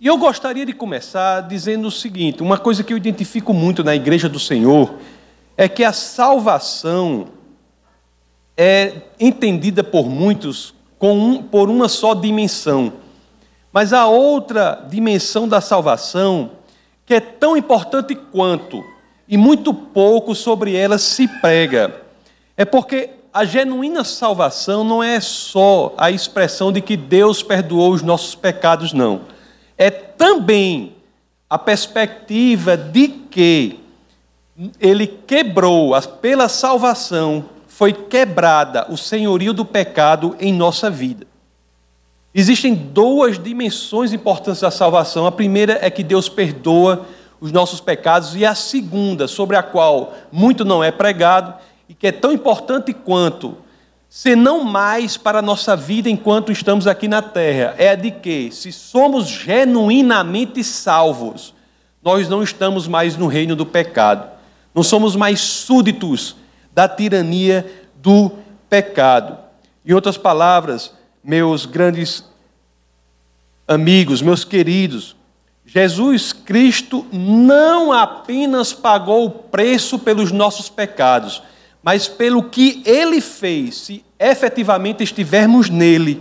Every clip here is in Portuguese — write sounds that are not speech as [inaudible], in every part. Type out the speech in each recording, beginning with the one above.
E eu gostaria de começar dizendo o seguinte: uma coisa que eu identifico muito na igreja do Senhor é que a salvação é entendida por muitos um, por uma só dimensão. Mas a outra dimensão da salvação, que é tão importante quanto, e muito pouco sobre ela se prega, é porque a genuína salvação não é só a expressão de que Deus perdoou os nossos pecados, não. É também a perspectiva de que Ele quebrou, pela salvação, foi quebrada o senhorio do pecado em nossa vida. Existem duas dimensões importantes da salvação. A primeira é que Deus perdoa os nossos pecados, e a segunda, sobre a qual muito não é pregado, e que é tão importante quanto, se não mais para a nossa vida enquanto estamos aqui na terra, é a de que, se somos genuinamente salvos, nós não estamos mais no reino do pecado, não somos mais súditos da tirania do pecado. Em outras palavras, meus grandes amigos, meus queridos, Jesus Cristo não apenas pagou o preço pelos nossos pecados, mas pelo que ele fez, se efetivamente estivermos nele,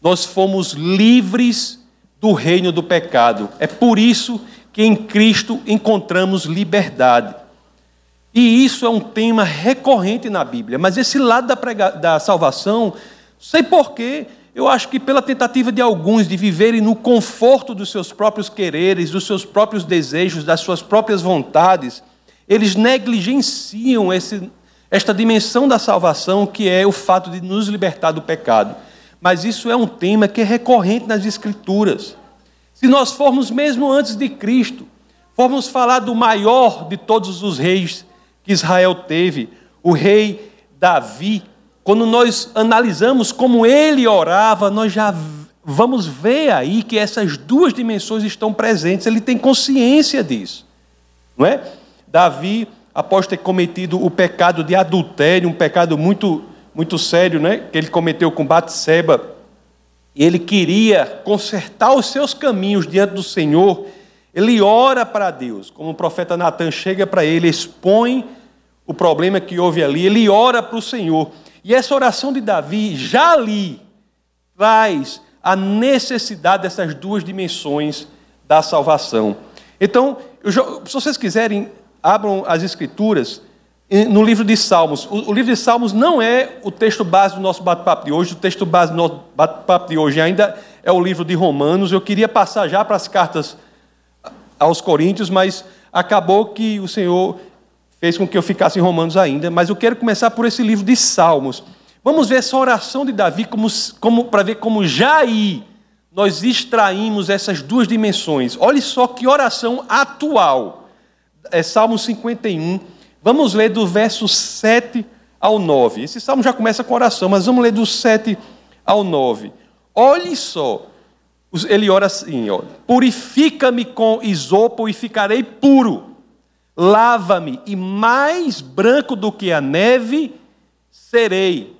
nós fomos livres do reino do pecado. É por isso que em Cristo encontramos liberdade. E isso é um tema recorrente na Bíblia, mas esse lado da, prega... da salvação, sei porquê, eu acho que pela tentativa de alguns de viverem no conforto dos seus próprios quereres, dos seus próprios desejos, das suas próprias vontades, eles negligenciam esse, esta dimensão da salvação que é o fato de nos libertar do pecado. Mas isso é um tema que é recorrente nas Escrituras. Se nós formos mesmo antes de Cristo, formos falar do maior de todos os reis que Israel teve, o rei Davi, quando nós analisamos como ele orava, nós já vamos ver aí que essas duas dimensões estão presentes, ele tem consciência disso. Não é? Davi, após ter cometido o pecado de adultério, um pecado muito muito sério, né, que ele cometeu com Batseba, e ele queria consertar os seus caminhos diante do Senhor, ele ora para Deus, como o profeta Natan chega para ele, expõe o problema que houve ali, ele ora para o Senhor. E essa oração de Davi já ali traz a necessidade dessas duas dimensões da salvação. Então, se vocês quiserem, abram as Escrituras no livro de Salmos. O, o, livro de Salmos não é o texto base do nosso bate-papo de hoje, o texto base do nosso bate-papo de hoje ainda é o livro de Romanos. Eu queria passar já para as cartas aos Coríntios, mas acabou que o Senhor fez com que eu ficasse em Romanos ainda, mas eu quero começar por esse livro de Salmos. Vamos ver essa oração de Davi como, como para ver como aí nós extraímos essas duas dimensões. Olhe só que oração atual. É Salmo 51. Vamos ler do verso 7 ao 9. Esse salmo já começa com oração, mas vamos ler do 7 ao 9. Olhe só. Ele ora assim, Purifica-me com isopo e ficarei puro lava-me, e mais branco do que a neve serei.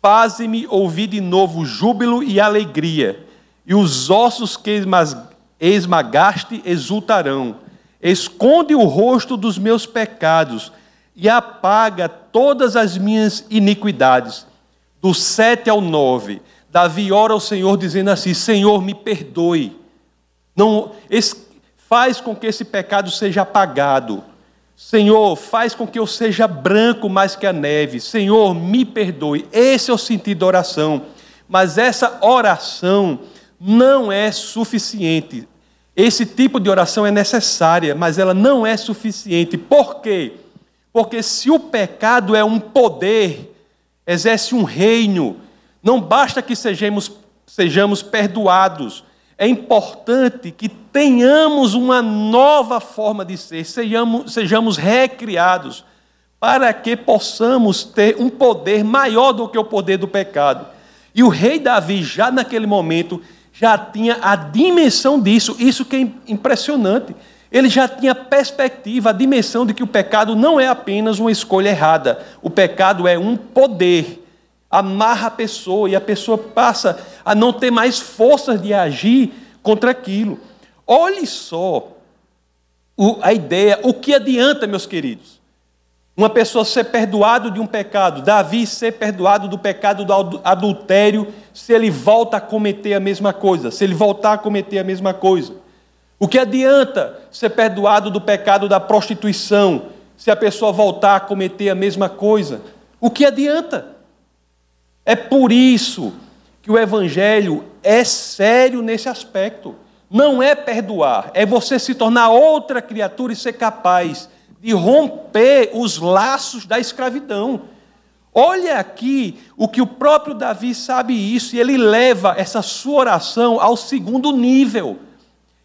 Faze-me ouvir de novo júbilo e alegria, e os ossos que esmagaste exultarão. Esconde o rosto dos meus pecados e apaga todas as minhas iniquidades. Do 7 ao 9, Davi ora ao Senhor dizendo assim: Senhor, me perdoe. Não, faz com que esse pecado seja apagado. Senhor, faz com que eu seja branco mais que a neve. Senhor, me perdoe. Esse é o sentido da oração. Mas essa oração não é suficiente. Esse tipo de oração é necessária, mas ela não é suficiente. Por quê? Porque se o pecado é um poder, exerce um reino, não basta que sejamos, sejamos perdoados é importante que tenhamos uma nova forma de ser, sejamos, sejamos recriados, para que possamos ter um poder maior do que o poder do pecado. E o rei Davi, já naquele momento, já tinha a dimensão disso, isso que é impressionante. Ele já tinha perspectiva, a dimensão de que o pecado não é apenas uma escolha errada, o pecado é um poder amarra a pessoa e a pessoa passa a não ter mais forças de agir contra aquilo. Olhe só a ideia, o que adianta, meus queridos? Uma pessoa ser perdoado de um pecado, Davi ser perdoado do pecado do adultério, se ele volta a cometer a mesma coisa, se ele voltar a cometer a mesma coisa. O que adianta ser perdoado do pecado da prostituição, se a pessoa voltar a cometer a mesma coisa? O que adianta? É por isso que o Evangelho é sério nesse aspecto. Não é perdoar, é você se tornar outra criatura e ser capaz de romper os laços da escravidão. Olha aqui o que o próprio Davi sabe isso, e ele leva essa sua oração ao segundo nível.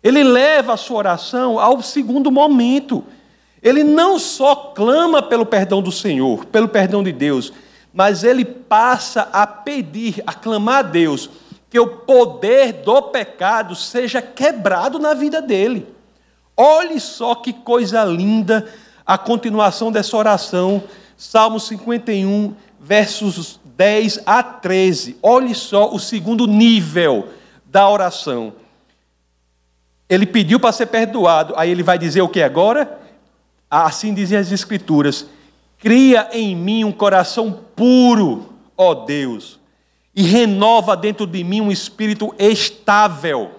Ele leva a sua oração ao segundo momento. Ele não só clama pelo perdão do Senhor, pelo perdão de Deus, mas ele passa a pedir, a clamar a Deus, que o poder do pecado seja quebrado na vida dele. Olhe só que coisa linda a continuação dessa oração, Salmo 51, versos 10 a 13. Olhe só o segundo nível da oração. Ele pediu para ser perdoado, aí ele vai dizer o que agora? Assim dizem as Escrituras: Cria em mim um coração puro, ó Deus, e renova dentro de mim um espírito estável.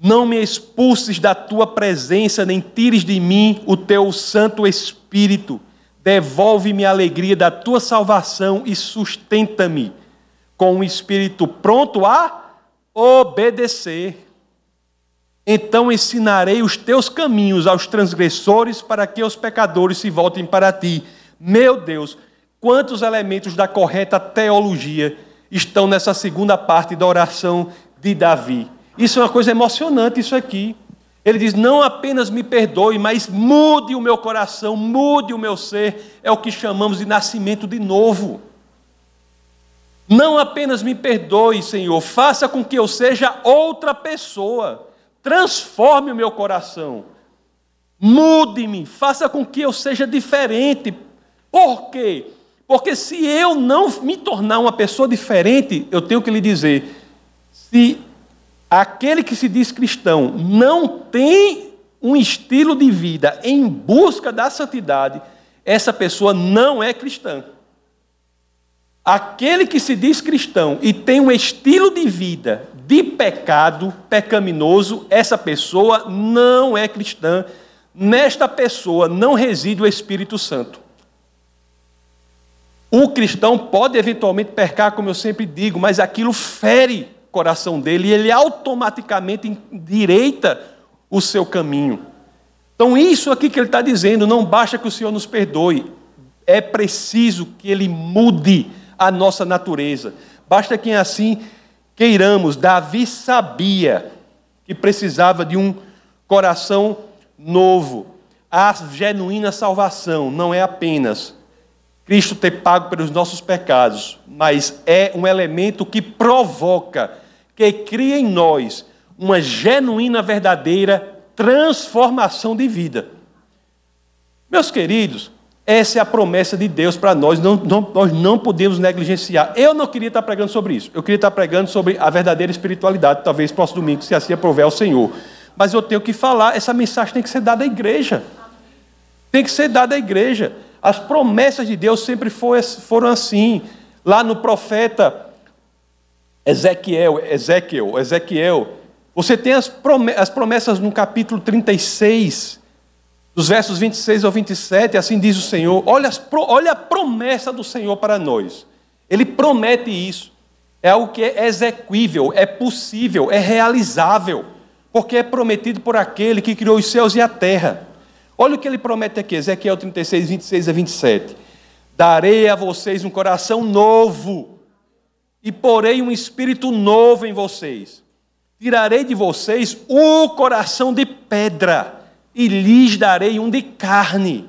Não me expulses da tua presença, nem tires de mim o teu Santo Espírito. Devolve-me a alegria da tua salvação e sustenta-me com um espírito pronto a obedecer. Então ensinarei os teus caminhos aos transgressores, para que os pecadores se voltem para ti. Meu Deus, quantos elementos da correta teologia estão nessa segunda parte da oração de Davi? Isso é uma coisa emocionante, isso aqui. Ele diz: não apenas me perdoe, mas mude o meu coração, mude o meu ser. É o que chamamos de nascimento de novo. Não apenas me perdoe, Senhor, faça com que eu seja outra pessoa. Transforme o meu coração. Mude-me, faça com que eu seja diferente. Por quê? Porque se eu não me tornar uma pessoa diferente, eu tenho que lhe dizer: se aquele que se diz cristão não tem um estilo de vida em busca da santidade, essa pessoa não é cristã. Aquele que se diz cristão e tem um estilo de vida de pecado pecaminoso, essa pessoa não é cristã. Nesta pessoa não reside o Espírito Santo. O cristão pode eventualmente pecar, como eu sempre digo, mas aquilo fere coração dele e ele automaticamente endireita o seu caminho. Então, isso aqui que ele está dizendo, não basta que o Senhor nos perdoe, é preciso que ele mude a nossa natureza. Basta que assim queiramos. Davi sabia que precisava de um coração novo. A genuína salvação não é apenas Cristo ter pago pelos nossos pecados, mas é um elemento que provoca, que cria em nós uma genuína, verdadeira transformação de vida. Meus queridos, essa é a promessa de Deus para nós, não, não, nós não podemos negligenciar. Eu não queria estar pregando sobre isso, eu queria estar pregando sobre a verdadeira espiritualidade, talvez próximo domingo, se assim aprover ao Senhor. Mas eu tenho que falar, essa mensagem tem que ser dada à igreja. Tem que ser dada à igreja. As promessas de Deus sempre foram assim. Lá no profeta Ezequiel, Ezequiel, Ezequiel, você tem as promessas no capítulo 36, dos versos 26 ao 27, assim diz o Senhor. Olha, olha a promessa do Senhor para nós. Ele promete isso. É algo que é exequível, é possível, é realizável, porque é prometido por aquele que criou os céus e a terra. Olha o que ele promete aqui, Ezequiel 36, 26 a 27. Darei a vocês um coração novo, e porei um espírito novo em vocês. Tirarei de vocês o coração de pedra, e lhes darei um de carne.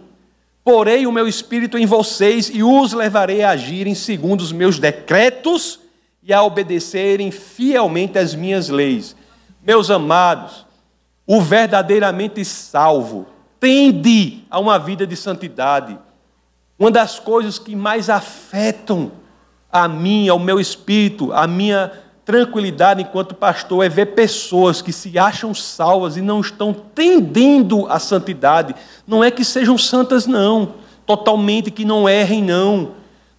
Porei o meu espírito em vocês e os levarei a agirem segundo os meus decretos e a obedecerem fielmente as minhas leis. Meus amados, o verdadeiramente salvo tende a uma vida de santidade. Uma das coisas que mais afetam a mim, ao meu espírito, a minha tranquilidade enquanto pastor é ver pessoas que se acham salvas e não estão tendendo à santidade. Não é que sejam santas, não. Totalmente que não errem, não.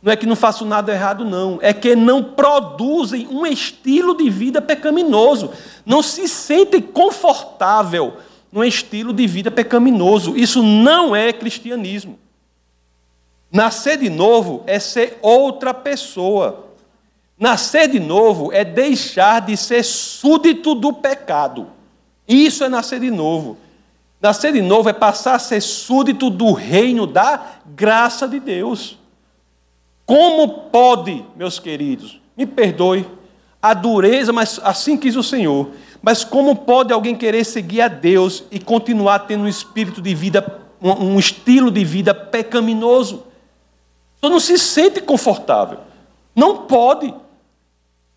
Não é que não façam nada errado, não. É que não produzem um estilo de vida pecaminoso. Não se sentem confortável num estilo de vida pecaminoso. Isso não é cristianismo. Nascer de novo é ser outra pessoa. Nascer de novo é deixar de ser súdito do pecado. Isso é nascer de novo. Nascer de novo é passar a ser súdito do reino da graça de Deus. Como pode, meus queridos, me perdoe a dureza, mas assim quis o Senhor. Mas como pode alguém querer seguir a Deus e continuar tendo um espírito de vida, um estilo de vida pecaminoso? Você não se sente confortável. Não pode.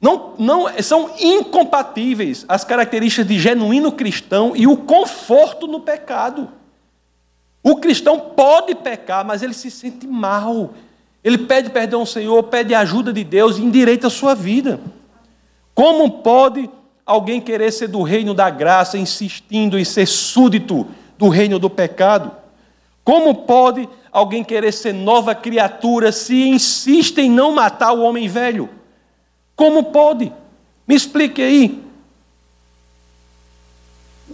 Não, não, são incompatíveis as características de genuíno cristão e o conforto no pecado. O cristão pode pecar, mas ele se sente mal. Ele pede perdão ao Senhor, pede ajuda de Deus e endireita a sua vida. Como pode alguém querer ser do reino da graça, insistindo em ser súdito do reino do pecado? Como pode alguém querer ser nova criatura se insiste em não matar o homem velho? Como pode? Me explique aí.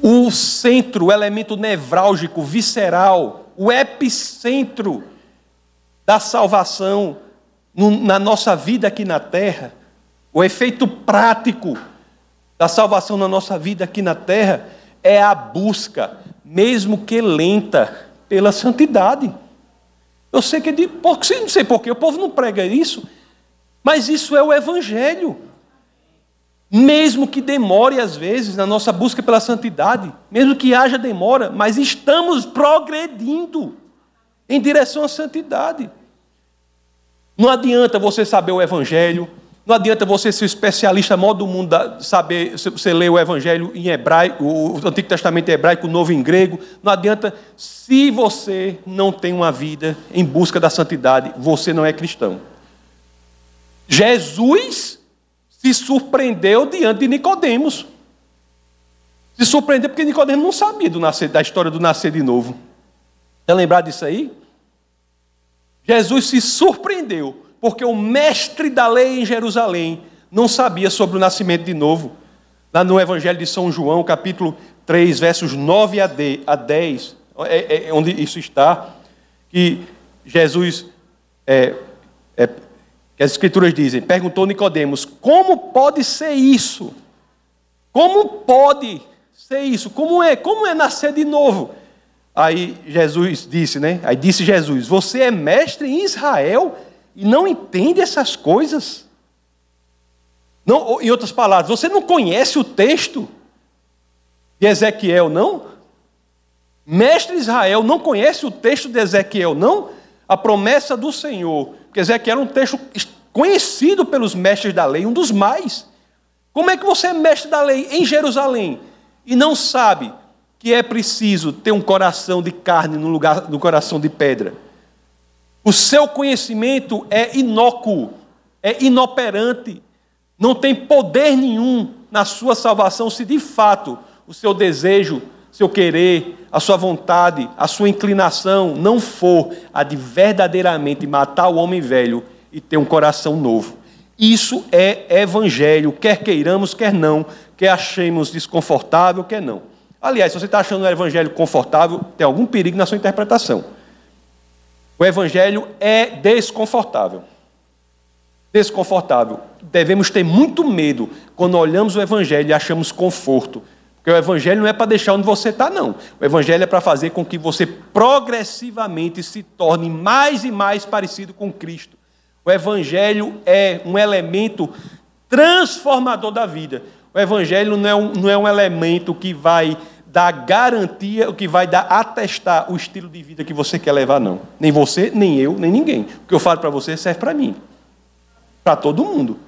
O centro, o elemento nevrálgico, visceral, o epicentro da salvação na nossa vida aqui na terra, o efeito prático da salvação na nossa vida aqui na terra é a busca, mesmo que lenta, pela santidade. Eu sei que é de, porque, não sei porquê, o povo não prega isso, mas isso é o Evangelho. Mesmo que demore às vezes na nossa busca pela santidade, mesmo que haja demora, mas estamos progredindo em direção à santidade. Não adianta você saber o Evangelho, não adianta você ser especialista maior do mundo, saber, você ler o Evangelho em hebraico, o Antigo Testamento em hebraico, o Novo em grego. Não adianta, se você não tem uma vida em busca da santidade, você não é cristão. Jesus se surpreendeu diante de Nicodemos. Se surpreendeu porque Nicodemos não sabia nascer, da história do nascer de novo. Quer lembrar disso aí? Jesus se surpreendeu porque o mestre da lei em Jerusalém não sabia sobre o nascimento de novo. Lá no Evangelho de São João, capítulo 3, versos 9 a 10, é, é, é onde isso está, que Jesus, é, é, que as Escrituras dizem, perguntou Nicodemos, como pode ser isso? Como pode ser isso? Como é? Como é nascer de novo? Aí Jesus disse, né? Aí disse Jesus: Você é mestre em Israel e não entende essas coisas? Não, em outras palavras, você não conhece o texto de Ezequiel, não? Mestre Israel não conhece o texto de Ezequiel, não? A promessa do Senhor, porque Ezequiel é um texto conhecido pelos mestres da lei, um dos mais. Como é que você é mestre da lei em Jerusalém e não sabe que é preciso ter um coração de carne no lugar do coração de pedra? O seu conhecimento é inócuo, é inoperante, não tem poder nenhum na sua salvação se de fato o seu desejo, seu querer, a sua vontade, a sua inclinação não for a de verdadeiramente matar o homem velho e ter um coração novo. Isso é evangelho, quer queiramos, quer não, quer achemos desconfortável, quer não. Aliás, se você está achando o evangelho confortável, tem algum perigo na sua interpretação. O Evangelho é desconfortável. Desconfortável. Devemos ter muito medo quando olhamos o Evangelho e achamos conforto. Porque o Evangelho não é para deixar onde você está, não. O Evangelho é para fazer com que você progressivamente se torne mais e mais parecido com Cristo. O Evangelho é um elemento transformador da vida. O Evangelho não é um, não é um elemento que vai dar garantia, o que vai dar atestar o estilo de vida que você quer levar, não. Nem você, nem eu, nem ninguém. O que eu falo para você serve para mim. Para todo mundo.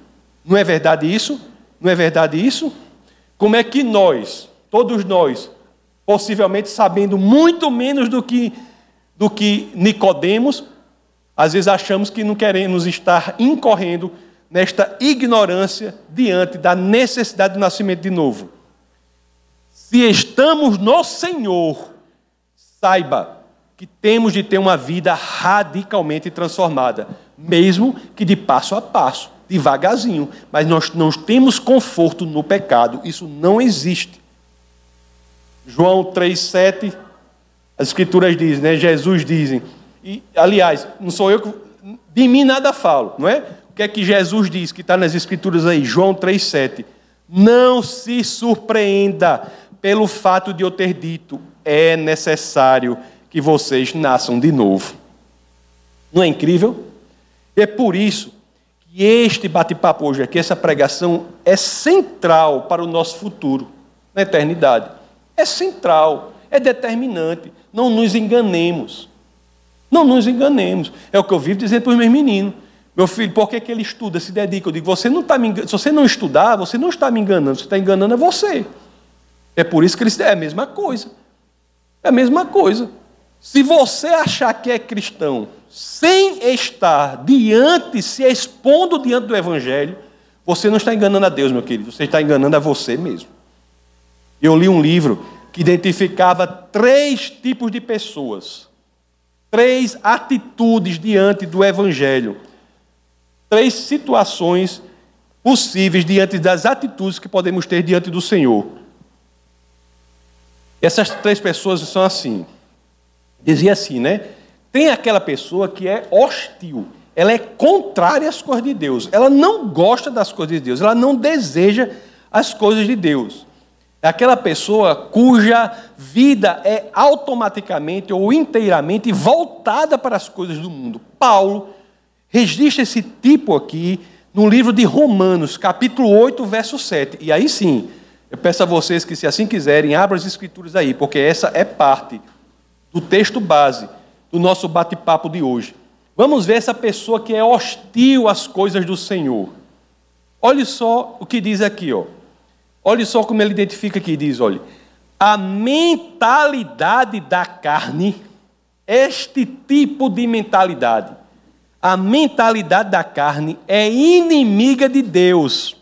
Não é verdade isso? Não é verdade isso? Como é que nós, todos nós, possivelmente sabendo muito menos do que do que Nicodemos, às vezes achamos que não queremos estar incorrendo nesta ignorância diante da necessidade do nascimento de novo. Se estamos no Senhor, saiba que temos de ter uma vida radicalmente transformada, mesmo que de passo a passo, devagarzinho, mas nós não temos conforto no pecado, isso não existe. João 3,7, as escrituras dizem, né? Jesus dizem, e aliás, não sou eu que de mim nada falo, não é? O que é que Jesus diz, que está nas escrituras aí, João 3,7. Não se surpreenda pelo fato de eu ter dito, é necessário que vocês nasçam de novo. Não é incrível? É por isso que este bate-papo hoje aqui, essa pregação, é central para o nosso futuro, na eternidade. É central, é determinante. Não nos enganemos. Não nos enganemos. É o que eu vivo dizendo para os meus meninos. Meu filho, por que, que ele estuda, se dedica? Eu digo, você não está me enganando. Se você não estudar, você não está me enganando, você está enganando a você. É por isso que ele é a mesma coisa. É a mesma coisa. Se você achar que é cristão sem estar diante, se expondo diante do Evangelho, você não está enganando a Deus, meu querido, você está enganando a você mesmo. Eu li um livro que identificava três tipos de pessoas, três atitudes diante do Evangelho, três situações possíveis diante das atitudes que podemos ter diante do Senhor. Essas três pessoas são assim dizia assim, né? Tem aquela pessoa que é hostil, ela é contrária às coisas de Deus, ela não gosta das coisas de Deus, ela não deseja as coisas de Deus. É aquela pessoa cuja vida é automaticamente ou inteiramente voltada para as coisas do mundo. Paulo registra esse tipo aqui no livro de Romanos, capítulo 8, verso 7. E aí sim, eu peço a vocês que, se assim quiserem, abram as escrituras aí, porque essa é parte do texto base do nosso bate-papo de hoje. Vamos ver essa pessoa que é hostil às coisas do Senhor. Olhe só o que diz aqui, ó. Olhe só como ele identifica aqui, diz, olha, a mentalidade da carne, este tipo de mentalidade, a mentalidade da carne é inimiga de Deus,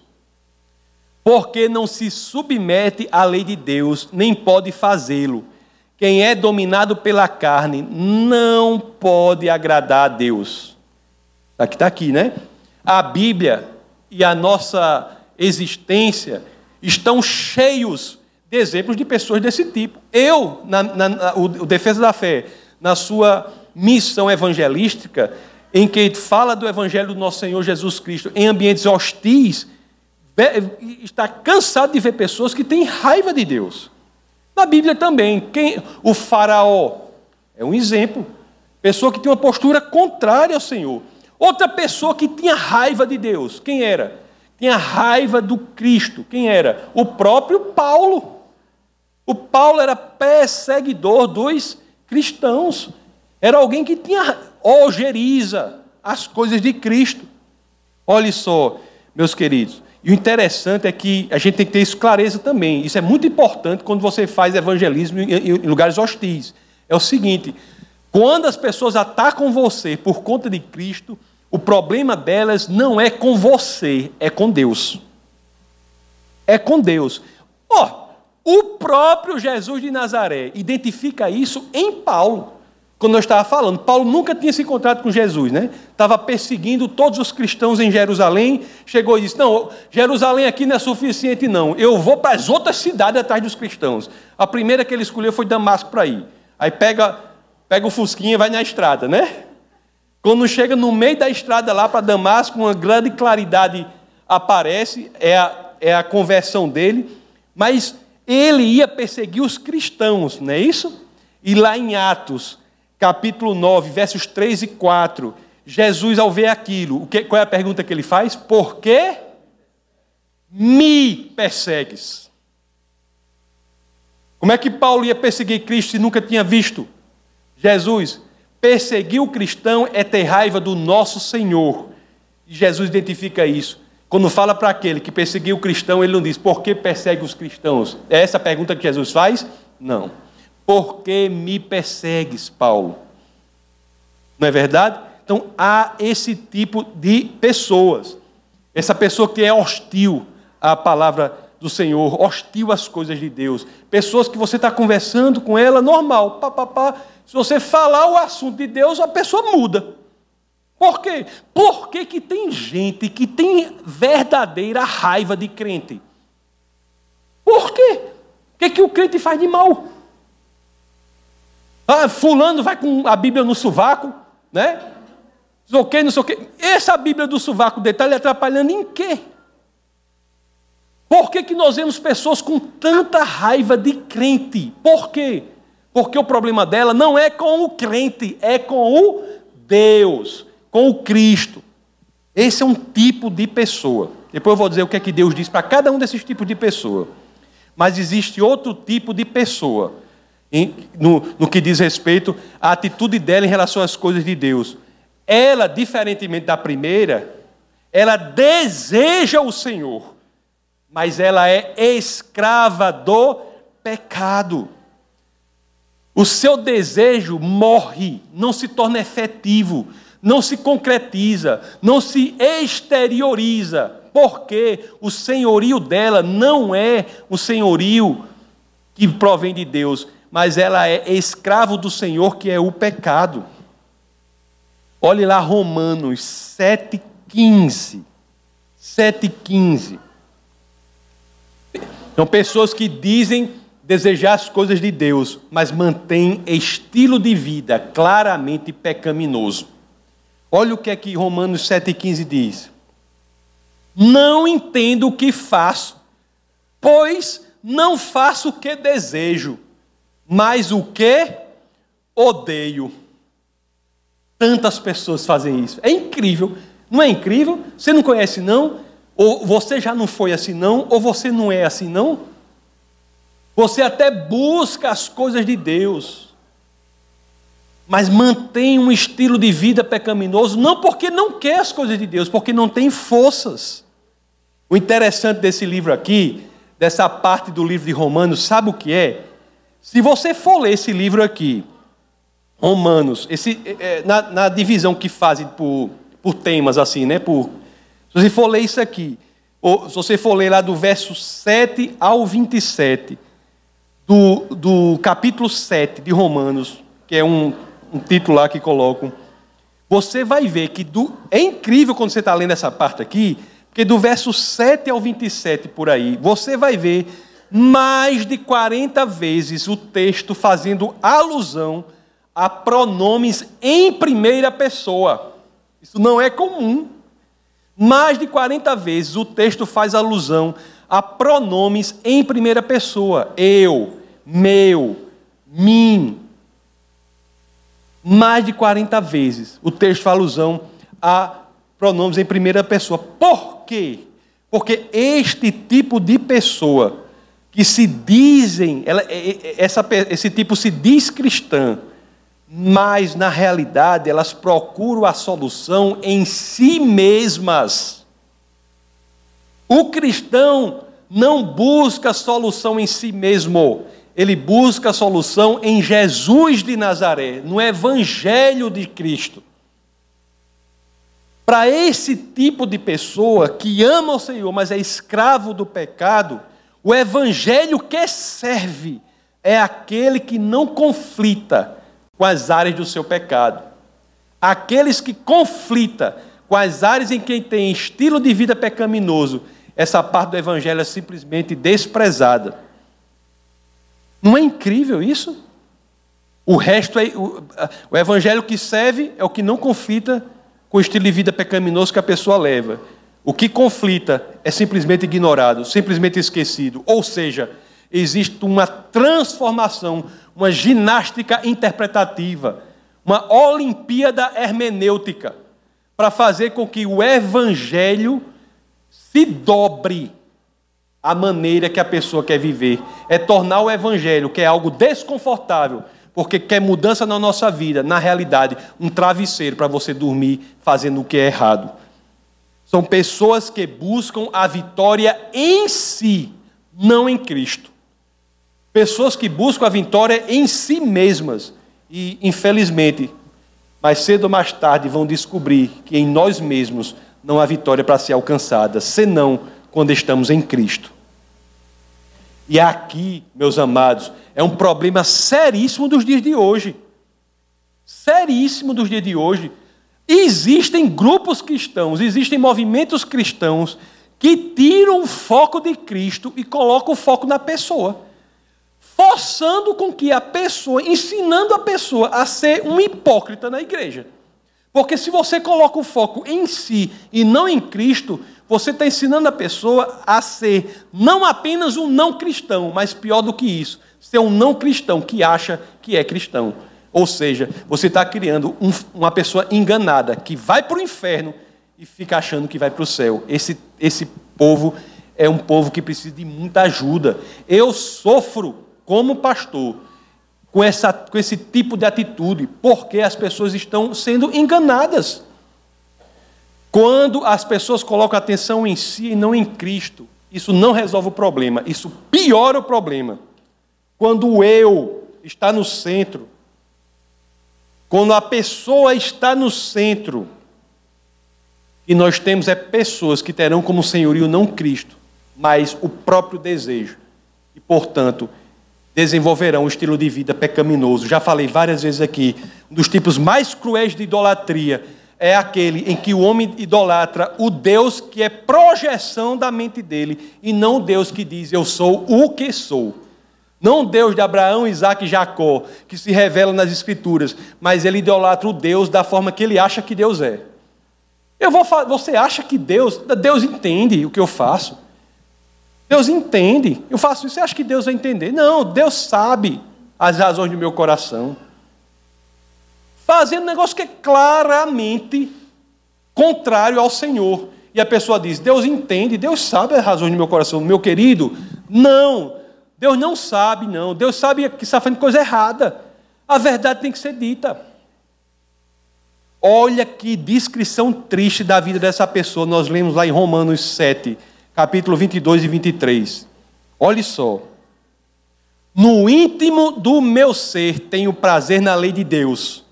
porque não se submete à lei de Deus, nem pode fazê-lo. Quem é dominado pela carne não pode agradar a Deus. Aqui está aqui, né? A Bíblia e a nossa existência estão cheios de exemplos de pessoas desse tipo. Eu, na, na, o, o Defesa da Fé, na sua missão evangelística, em que fala do Evangelho do nosso Senhor Jesus Cristo em ambientes hostis, está cansado de ver pessoas que têm raiva de Deus. Na Bíblia também, quem, o faraó é um exemplo. Pessoa que tinha uma postura contrária ao Senhor. Outra pessoa que tinha raiva de Deus, quem era? Tinha raiva do Cristo, quem era? O próprio Paulo. O Paulo era perseguidor dos cristãos. Era alguém que tinha ojeriza as coisas de Cristo. Olhe só, meus queridos, e o interessante é que a gente tem que ter isso clareza também. Isso é muito importante quando você faz evangelismo em lugares hostis. É o seguinte: quando as pessoas atacam você por conta de Cristo, o problema delas não é com você, é com Deus. É com Deus. Ó, oh, o próprio Jesus de Nazaré identifica isso em Paulo quando eu estava falando, Paulo nunca tinha se encontrado com Jesus, né? Estava perseguindo todos os cristãos em Jerusalém, chegou e disse: Não, Jerusalém aqui não é suficiente, não. Eu vou para as outras cidades atrás dos cristãos. A primeira que ele escolheu foi Damasco para ir. Aí pega, pega o Fusquinha e vai na estrada, né? Quando chega no meio da estrada lá para Damasco, uma grande claridade aparece, é a, é a conversão dele, mas ele ia perseguir os cristãos, não é isso? E lá em Atos, capítulo 9, versos 3 e 4, Jesus, ao ver aquilo, qual é a pergunta que ele faz? Por que me persegues? Como é que Paulo ia perseguir Cristo se nunca tinha visto Jesus? Perseguir o cristão é ter raiva do nosso Senhor. Jesus identifica isso. Quando fala para aquele que perseguiu o cristão, ele não diz, por que persegue os cristãos? É essa a pergunta que Jesus faz? Não. Por que me persegues, Paulo? Não é verdade? Então há esse tipo de pessoas. Essa pessoa que é hostil à palavra do Senhor, hostil às coisas de Deus. Pessoas que você está conversando com ela, normal, pá, pá, pá. Se você falar o assunto de Deus, a pessoa muda. Por quê? Porque que tem gente que tem verdadeira raiva de crente. Por quê? O que, que o crente faz de mal? Ah, fulano vai com a Bíblia no sovaco, né? Sei o não sei o quê. Essa Bíblia do sovaco dele está lhe atrapalhando em quê? Por que, que nós vemos pessoas com tanta raiva de crente? Por quê? Porque o problema dela não é com o crente, é com o Deus, com o Cristo. Esse é um tipo de pessoa. Depois eu vou dizer o que é que Deus diz para cada um desses tipos de pessoa. Mas existe outro tipo de pessoa, no, no que diz respeito à atitude dela em relação às coisas de Deus. Ela, diferentemente da primeira, ela deseja o Senhor, mas ela é escrava do pecado. O seu desejo morre, não se torna efetivo, não se concretiza, não se exterioriza, porque o senhorio dela não é o senhorio que provém de Deus, mas ela é escravo do Senhor, que é o pecado. Olhe lá Romanos 7,15. 7,15. São pessoas que dizem desejar as coisas de Deus, mas mantêm estilo de vida claramente pecaminoso. Olha o que é que Romanos 7,15 diz. Não entendo o que faço, pois não faço o que desejo, mas o que odeio. Tantas pessoas fazem isso. É incrível. Não é incrível? Você não conhece, não? Ou você já não foi assim, não? Ou você não é assim, não? Você até busca as coisas de Deus, mas mantém um estilo de vida pecaminoso, não porque não quer as coisas de Deus, porque não tem forças. O interessante desse livro aqui, dessa parte do livro de Romanos, sabe o que é? Se você for ler esse livro aqui, Romanos, esse, é, é, na, na, divisão que fazem por, por temas, assim, né? Por, se você for ler isso aqui, ou se você for ler lá do verso 7 ao 27, do, do capítulo 7 de Romanos, que é um, um título lá que colocam, você vai ver que do, é incrível quando você está lendo essa parte aqui, porque do verso 7 ao 27 por aí, você vai ver mais de 40 vezes o texto fazendo alusão a pronomes em primeira pessoa. Isso não é comum. Mais de 40 vezes o texto faz alusão a pronomes em primeira pessoa. Eu, meu, mim. Mais de 40 vezes o texto faz alusão a pronomes em primeira pessoa. Por quê? Porque este tipo de pessoa que se dizem, ela, essa, esse tipo se diz cristã, mas na realidade elas procuram a solução em si mesmas. O cristão não busca solução em si mesmo, ele busca a solução em Jesus de Nazaré, no Evangelho de Cristo. Para esse tipo de pessoa que ama o Senhor, mas é escravo do pecado, o Evangelho que serve é aquele que não conflita com as áreas do seu pecado. Aqueles que conflita com as áreas em que tem estilo de vida pecaminoso, essa parte do evangelho é simplesmente desprezada. Não é incrível isso? O resto é o, o evangelho que serve é o que não conflita com o estilo de vida pecaminoso que a pessoa leva. O que conflita é simplesmente ignorado, simplesmente esquecido. Ou seja, existe uma transformação, uma ginástica interpretativa, uma Olimpíada hermenêutica, para fazer com que o Evangelho se dobre à maneira que a pessoa quer viver. É tornar o Evangelho, que é algo desconfortável, porque quer mudança na nossa vida, na realidade, um travesseiro para você dormir fazendo o que é errado. São pessoas que buscam a vitória em si, não em Cristo. Pessoas que buscam a vitória em si mesmas. E, infelizmente, mais cedo ou mais tarde vão descobrir que em nós mesmos não há vitória para ser alcançada, senão quando estamos em Cristo. E aqui, meus amados, é um problema seríssimo dos dias de hoje. Seríssimo dos dias de hoje. Existem grupos cristãos, existem movimentos cristãos que tiram o foco de Cristo e colocam o foco na pessoa, forçando com que a pessoa, ensinando a pessoa a ser um hipócrita na igreja. Porque se você coloca o foco em si e não em Cristo, você está ensinando a pessoa a ser não apenas um não cristão, mas pior do que isso, ser um não cristão que acha que é cristão. Ou seja, você está criando um, uma pessoa enganada que vai para o inferno e fica achando que vai para o céu. Esse, esse povo é um povo que precisa de muita ajuda. Eu sofro como pastor com, essa, com esse tipo de atitude, porque as pessoas estão sendo enganadas. Quando as pessoas colocam atenção em si e não em Cristo, isso não resolve o problema, isso piora o problema. Quando o eu está no centro, quando a pessoa está no centro, e nós temos é pessoas que terão como senhorio não Cristo, mas o próprio desejo. E, portanto, desenvolverão um estilo de vida pecaminoso. Já falei várias vezes aqui, um dos tipos mais cruéis de idolatria é aquele em que o homem idolatra o Deus que é projeção da mente dele e não o Deus que diz eu sou o que sou. Não o Deus de Abraão, Isaac e Jacó, que se revela nas Escrituras, mas ele idolatra o Deus da forma que ele acha que Deus é. Eu vou, você acha que Deus, Deus entende o que eu faço? Deus entende. Eu faço isso, você acha que Deus vai entender? Não, Deus sabe as razões do meu coração. Fazendo um negócio que é claramente contrário ao Senhor. E a pessoa diz: Deus entende, Deus sabe as razões do meu coração. Meu querido, não. Deus não sabe, não. Deus sabe que está fazendo coisa errada. A verdade tem que ser dita. Olha que descrição triste da vida dessa pessoa. Nós lemos lá em Romanos 7 capítulo 22 e 23. Olhe só. No íntimo do meu ser tenho prazer na lei de Deus,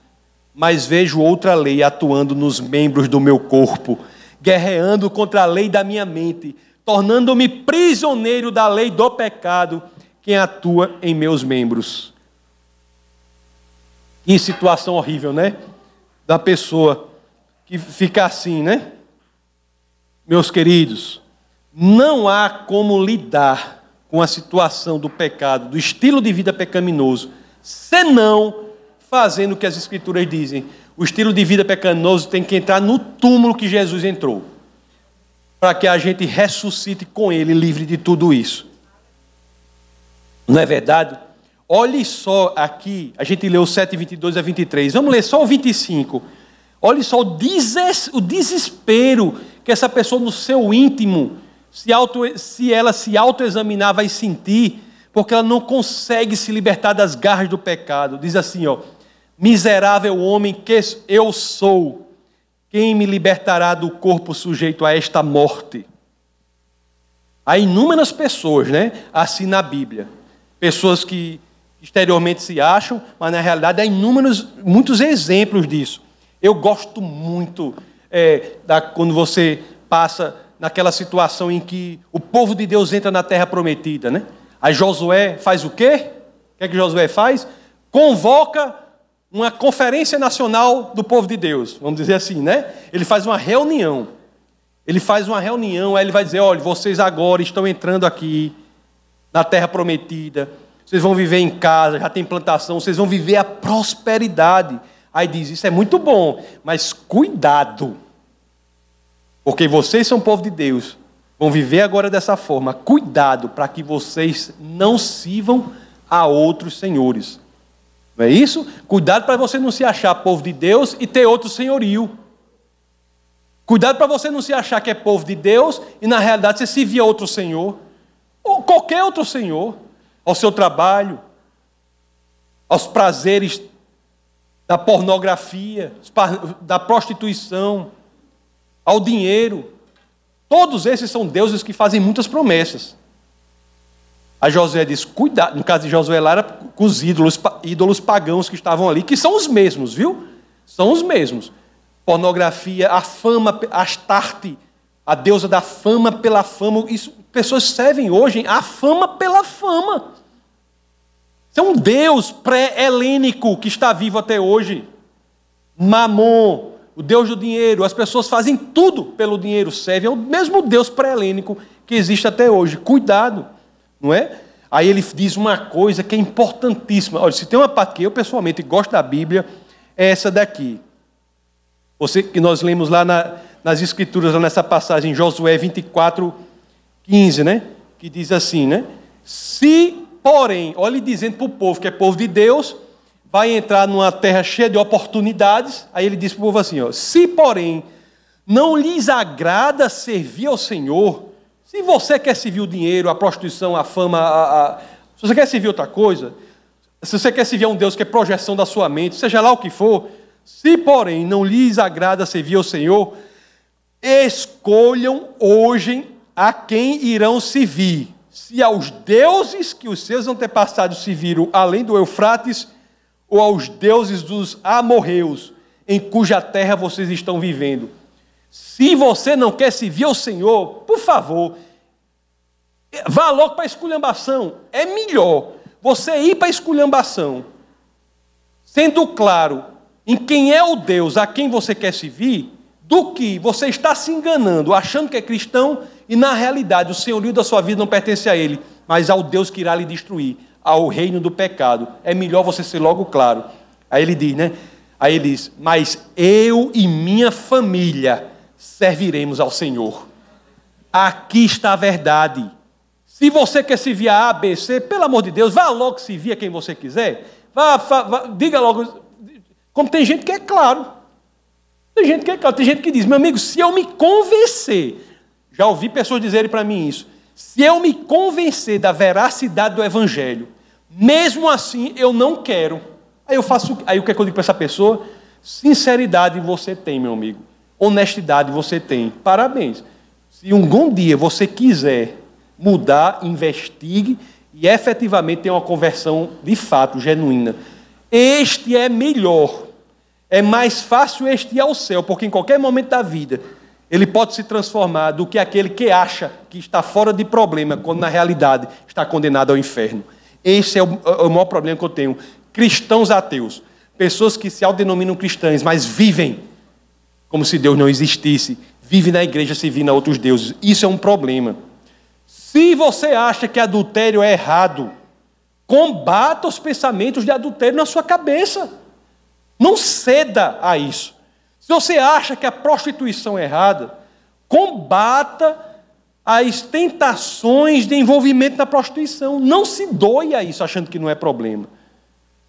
mas vejo outra lei atuando nos membros do meu corpo, guerreando contra a lei da minha mente, tornando-me prisioneiro da lei do pecado, que atua em meus membros. Que situação horrível, né? Da pessoa que fica assim, né? Meus queridos, não há como lidar com a situação do pecado, do estilo de vida pecaminoso, senão fazendo o que as Escrituras dizem. O estilo de vida pecaminoso tem que entrar no túmulo que Jesus entrou, para que a gente ressuscite com Ele, livre de tudo isso. Não é verdade? Olhe só aqui, a gente leu 7, 22 a 23. Vamos ler só o 25. Olhe só o desespero que essa pessoa no seu íntimo se, auto, se ela se autoexaminar, vai sentir, porque ela não consegue se libertar das garras do pecado. Diz assim, ó: Miserável homem que eu sou, quem me libertará do corpo sujeito a esta morte? Há inúmeras pessoas, né? Assim na Bíblia. Pessoas que exteriormente se acham, mas na realidade há inúmeros, muitos exemplos disso. Eu gosto muito é, da, quando você passa naquela situação em que o povo de Deus entra na terra prometida, né? Aí Josué faz o quê? O que é que Josué faz? Convoca uma conferência nacional do povo de Deus, vamos dizer assim, né? Ele faz uma reunião. Ele faz uma reunião, aí ele vai dizer: olha, vocês agora estão entrando aqui na terra prometida, vocês vão viver em casa, já tem plantação, vocês vão viver a prosperidade. Aí diz: isso é muito bom, mas cuidado porque vocês são povo de Deus, vão viver agora dessa forma. Cuidado para que vocês não sirvam a outros senhores. Não é isso? Cuidado para você não se achar povo de Deus e ter outro senhorio. Cuidado para você não se achar que é povo de Deus e na realidade você servir a outro senhor. Ou qualquer outro senhor. Ao seu trabalho, aos prazeres da pornografia, da prostituição, ao dinheiro. Todos esses são deuses que fazem muitas promessas. A Josué diz: cuidado, no caso de Josué lá era com os ídolos, ídolos pagãos que estavam ali, que são os mesmos, viu? São os mesmos. pornografia, a fama, Astarte, a deusa da fama pela fama. Isso, pessoas servem hoje a fama pela fama. Isso é um Deus pré-helênico que está vivo até hoje. Mamon, o Deus do dinheiro. As pessoas fazem tudo pelo dinheiro, servem ao mesmo Deus pré-helênico que existe até hoje. Cuidado, não é? Aí ele diz uma coisa que é importantíssima. Olha, se tem uma parte que eu pessoalmente gosto da Bíblia, é essa daqui. Você que nós lemos lá na, nas Escrituras, lá nessa passagem, Josué 24, 15, né? Que diz assim, né? Se, porém, olha ele dizendo para o povo que é povo de Deus, vai entrar numa terra cheia de oportunidades. Aí ele diz para o povo assim: ó, se, porém, não lhes agrada servir ao Senhor, se você quer servir o dinheiro, a prostituição, a fama, a, a... se você quer servir outra coisa, se você quer servir a um Deus que é projeção da sua mente, seja lá o que for, se porém não lhes agrada servir ao Senhor, escolham hoje a quem irão servir. Se aos deuses que os seus antepassados serviram além do Eufrates, ou aos deuses dos amorreus, em cuja terra vocês estão vivendo. Se você não quer servir ao Senhor, por favor, vá logo para a esculhambação. É melhor você ir para a esculhambação, sendo claro em quem é o Deus a quem você quer servir, do que você está se enganando, achando que é cristão e na realidade o senhorio da sua vida não pertence a ele, mas ao Deus que irá lhe destruir, ao reino do pecado. É melhor você ser logo claro. Aí ele diz, né? Aí ele diz: Mas eu e minha família serviremos ao Senhor. Aqui está a verdade. Se você quer servir a A, B, C, pelo amor de Deus, vá logo servir a quem você quiser. Vá, vá, vá, diga logo. Como tem gente que é claro. Tem gente que é claro. Tem gente que diz, meu amigo, se eu me convencer, já ouvi pessoas dizerem para mim isso, se eu me convencer da veracidade do Evangelho, mesmo assim eu não quero. Aí eu faço. Aí o que, é que eu digo para essa pessoa? Sinceridade você tem, meu amigo honestidade você tem. Parabéns. Se um dia você quiser mudar, investigue e efetivamente ter uma conversão de fato genuína. Este é melhor. É mais fácil este ir ao céu, porque em qualquer momento da vida ele pode se transformar do que aquele que acha que está fora de problema, quando na realidade está condenado ao inferno. Esse é o, é o maior problema que eu tenho. Cristãos ateus, pessoas que se autodenominam cristãs, mas vivem como se Deus não existisse, vive na igreja servindo a outros deuses. Isso é um problema. Se você acha que adultério é errado, combata os pensamentos de adultério na sua cabeça. Não ceda a isso. Se você acha que a prostituição é errada, combata as tentações de envolvimento na prostituição. Não se doe a isso achando que não é problema.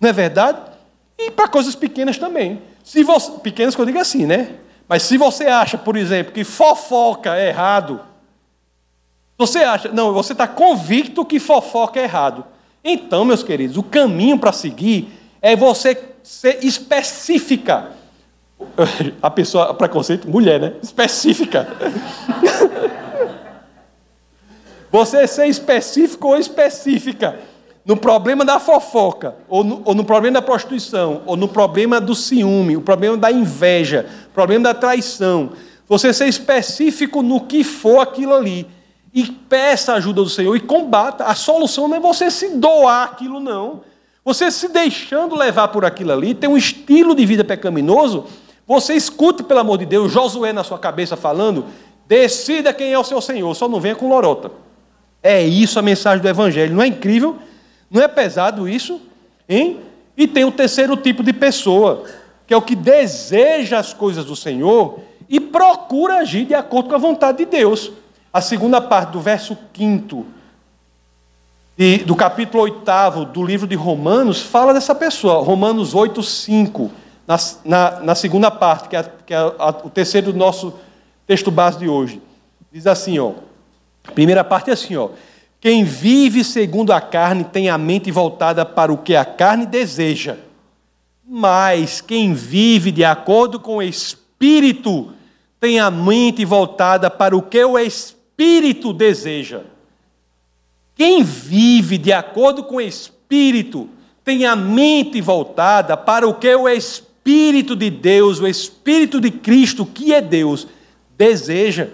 Não é verdade? E para coisas pequenas também. Se você, pequenas que eu digo assim, né? Mas se você acha, por exemplo, que fofoca é errado, você acha, não, você está convicto que fofoca é errado. Então, meus queridos, o caminho para seguir é você ser específica. [laughs] A pessoa, preconceito, mulher, né? Específica. [laughs] Você ser específico ou específica no problema da fofoca, ou no, ou no, problema da prostituição, ou no problema do ciúme, o problema da inveja, o problema da traição, você ser específico no que for aquilo ali e peça a ajuda do Senhor e combata. A solução não é você se doar aquilo, não. Você se deixando levar por aquilo ali, tem um estilo de vida pecaminoso, você escute, pelo amor de Deus, Josué na sua cabeça falando, decida quem é o seu Senhor, só não venha com lorota. É isso a mensagem do Evangelho, não é incrível? Não é pesado isso? Hein? E tem o terceiro tipo de pessoa, que é o que deseja as coisas do Senhor e procura agir de acordo com a vontade de Deus. A segunda parte do verso 5 do capítulo 8 do livro de Romanos fala dessa pessoa, Romanos 8, 5, na, na, na segunda parte, que é, que é a, o terceiro do nosso texto base de hoje. Diz assim, ó. Primeira parte é assim, ó. Quem vive segundo a carne tem a mente voltada para o que a carne deseja. Mas quem vive de acordo com o espírito tem a mente voltada para o que o espírito deseja. Quem vive de acordo com o espírito tem a mente voltada para o que o espírito de Deus, o Espírito de Cristo, que é Deus, deseja.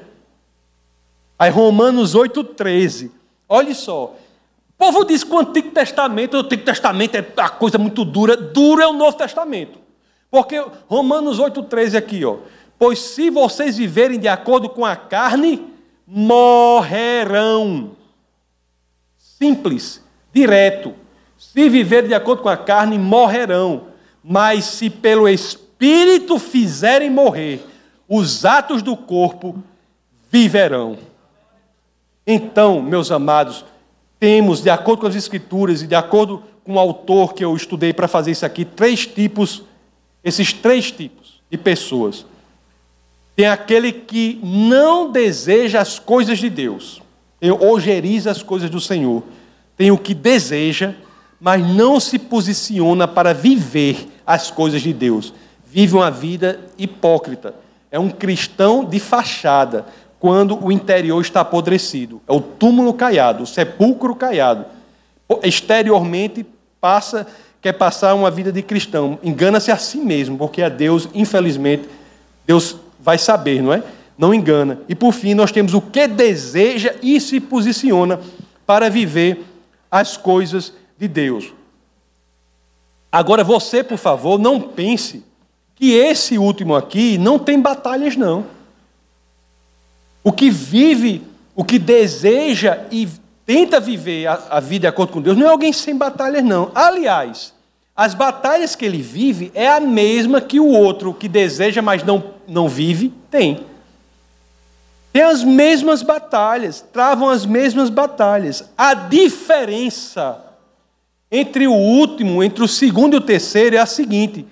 Aí Romanos 8,13. Olha só. O povo diz que o Antigo Testamento, o Antigo Testamento é a coisa muito dura. Duro é o Novo Testamento. Porque Romanos 8,13 aqui, ó. Pois se vocês viverem de acordo com a carne, morrerão. Simples, direto. Se viverem de acordo com a carne, morrerão. Mas se pelo Espírito fizerem morrer os atos do corpo, viverão. Então, meus amados, temos, de acordo com as Escrituras e de acordo com o autor que eu estudei para fazer isso aqui, três tipos, esses três tipos de pessoas. Tem aquele que não deseja as coisas de Deus, ojeriza as coisas do Senhor. Tem o que deseja, mas não se posiciona para viver as coisas de Deus. Vive uma vida hipócrita. É um cristão de fachada, quando o interior está apodrecido. É o túmulo caiado, o sepulcro caiado. Exteriormente passa, quer passar uma vida de cristão. Engana-se a si mesmo, porque a Deus, infelizmente, Deus vai saber, não é? Não engana. E por fim, nós temos o que deseja e se posiciona para viver as coisas de Deus. Agora, você, por favor, não pense que esse último aqui não tem batalhas, não. O que vive, o que deseja e tenta viver a, a vida de acordo com Deus, não é alguém sem batalhas, não. Aliás, as batalhas que ele vive é a mesma que o outro que deseja, mas não, não vive, tem. Tem as mesmas batalhas, travam as mesmas batalhas. A diferença entre o último, entre o segundo e o terceiro é a seguinte: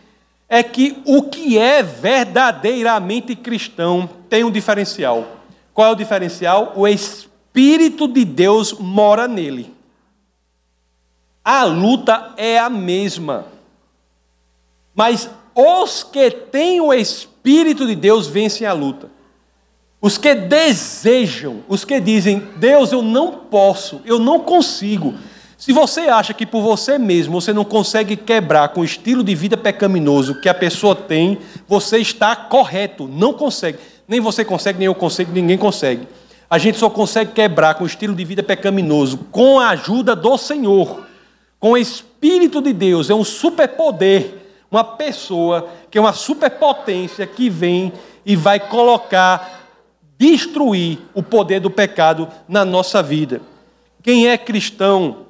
é que o que é verdadeiramente cristão tem um diferencial. Qual é o diferencial? O Espírito de Deus mora nele. A luta é a mesma. Mas os que têm o Espírito de Deus vencem a luta. Os que desejam, os que dizem, Deus, eu não posso, eu não consigo, se você acha que por você mesmo você não consegue quebrar com o estilo de vida pecaminoso que a pessoa tem, você está correto, não consegue. Nem você consegue, nem eu consigo, ninguém consegue. A gente só consegue quebrar com o estilo de vida pecaminoso com a ajuda do Senhor, com o Espírito de Deus. É um superpoder, uma pessoa que é uma superpotência que vem e vai colocar, destruir o poder do pecado na nossa vida. Quem é cristão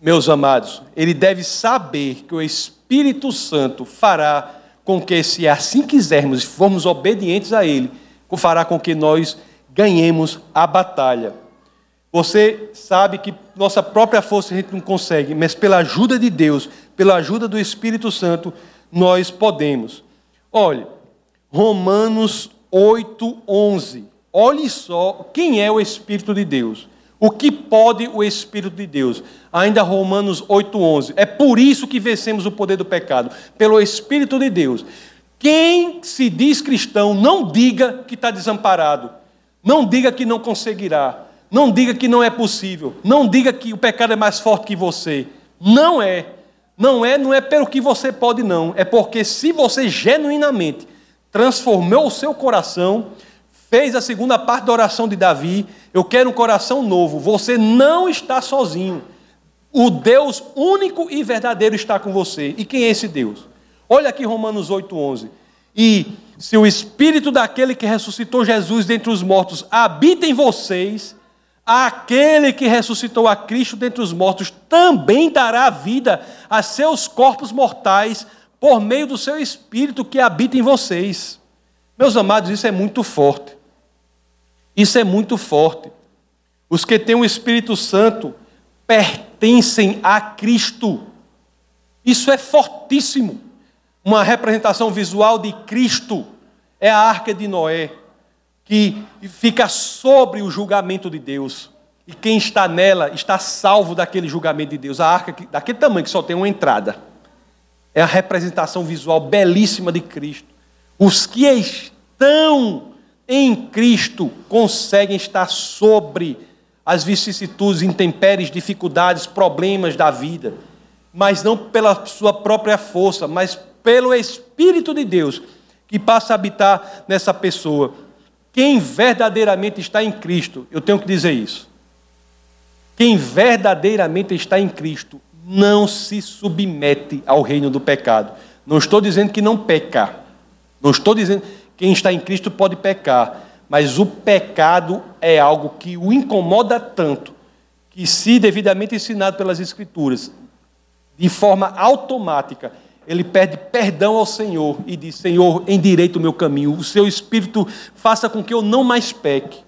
meus amados, ele deve saber que o Espírito Santo fará com que, se assim quisermos e formos obedientes a Ele, fará com que nós ganhemos a batalha. Você sabe que nossa própria força a gente não consegue, mas pela ajuda de Deus, pela ajuda do Espírito Santo, nós podemos. Olhe, Romanos 8, 11. Olhe só quem é o Espírito de Deus. O que pode o Espírito de Deus? Ainda Romanos 8,11. É por isso que vencemos o poder do pecado, pelo Espírito de Deus. Quem se diz cristão, não diga que está desamparado. Não diga que não conseguirá. Não diga que não é possível. Não diga que o pecado é mais forte que você. Não é. Não é, não é pelo que você pode, não. É porque se você genuinamente transformou o seu coração, fez a segunda parte da oração de Davi, eu quero um coração novo. Você não está sozinho. O Deus único e verdadeiro está com você. E quem é esse Deus? Olha aqui Romanos 8:11. E se o espírito daquele que ressuscitou Jesus dentre os mortos habita em vocês, aquele que ressuscitou a Cristo dentre os mortos também dará vida a seus corpos mortais por meio do seu espírito que habita em vocês. Meus amados, isso é muito forte. Isso é muito forte. Os que têm o Espírito Santo pertencem a Cristo. Isso é fortíssimo. Uma representação visual de Cristo é a arca de Noé, que fica sobre o julgamento de Deus. E quem está nela está salvo daquele julgamento de Deus. A arca daquele tamanho que só tem uma entrada. É a representação visual belíssima de Cristo. Os que estão em Cristo conseguem estar sobre as vicissitudes, intempéries, dificuldades, problemas da vida, mas não pela sua própria força, mas pelo Espírito de Deus que passa a habitar nessa pessoa. Quem verdadeiramente está em Cristo, eu tenho que dizer isso. Quem verdadeiramente está em Cristo não se submete ao reino do pecado. Não estou dizendo que não peca. Não estou dizendo que quem está em Cristo pode pecar. Mas o pecado é algo que o incomoda tanto que, se devidamente ensinado pelas Escrituras, de forma automática, ele pede perdão ao Senhor e diz: Senhor, endireita o meu caminho, o seu espírito faça com que eu não mais peque.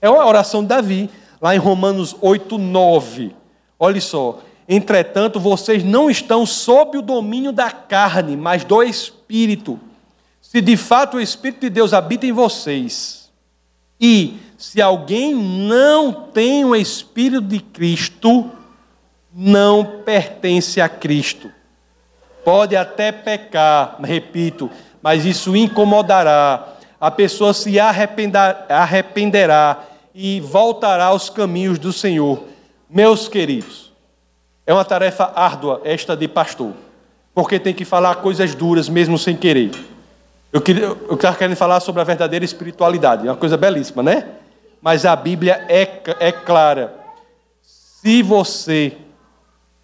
É uma oração de Davi, lá em Romanos 8, 9. Olha só. Entretanto, vocês não estão sob o domínio da carne, mas do espírito. Se de fato o Espírito de Deus habita em vocês, e se alguém não tem o Espírito de Cristo, não pertence a Cristo. Pode até pecar, repito, mas isso incomodará. A pessoa se arrependerá e voltará aos caminhos do Senhor. Meus queridos, é uma tarefa árdua esta de pastor, porque tem que falar coisas duras mesmo sem querer. Eu estava querendo falar sobre a verdadeira espiritualidade, é uma coisa belíssima, né? Mas a Bíblia é, é clara. Se você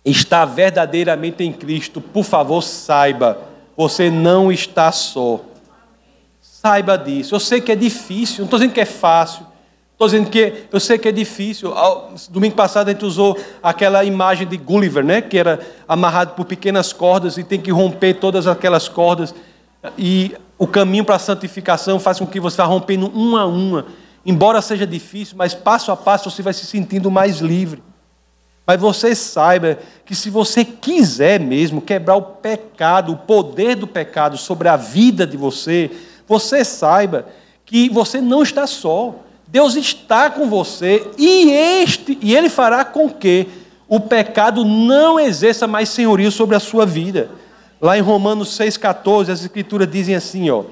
está verdadeiramente em Cristo, por favor, saiba, você não está só. Saiba disso. Eu sei que é difícil, não estou dizendo que é fácil. Estou dizendo que eu sei que é difícil. Domingo passado a gente usou aquela imagem de Gulliver, né? que era amarrado por pequenas cordas e tem que romper todas aquelas cordas. E o caminho para a santificação faz com que você vá rompendo uma a uma. Embora seja difícil, mas passo a passo você vai se sentindo mais livre. Mas você saiba que se você quiser mesmo quebrar o pecado, o poder do pecado sobre a vida de você, você saiba que você não está só. Deus está com você e este e ele fará com que o pecado não exerça mais senhorio sobre a sua vida. Lá em Romanos 6,14, as escrituras dizem assim, ó,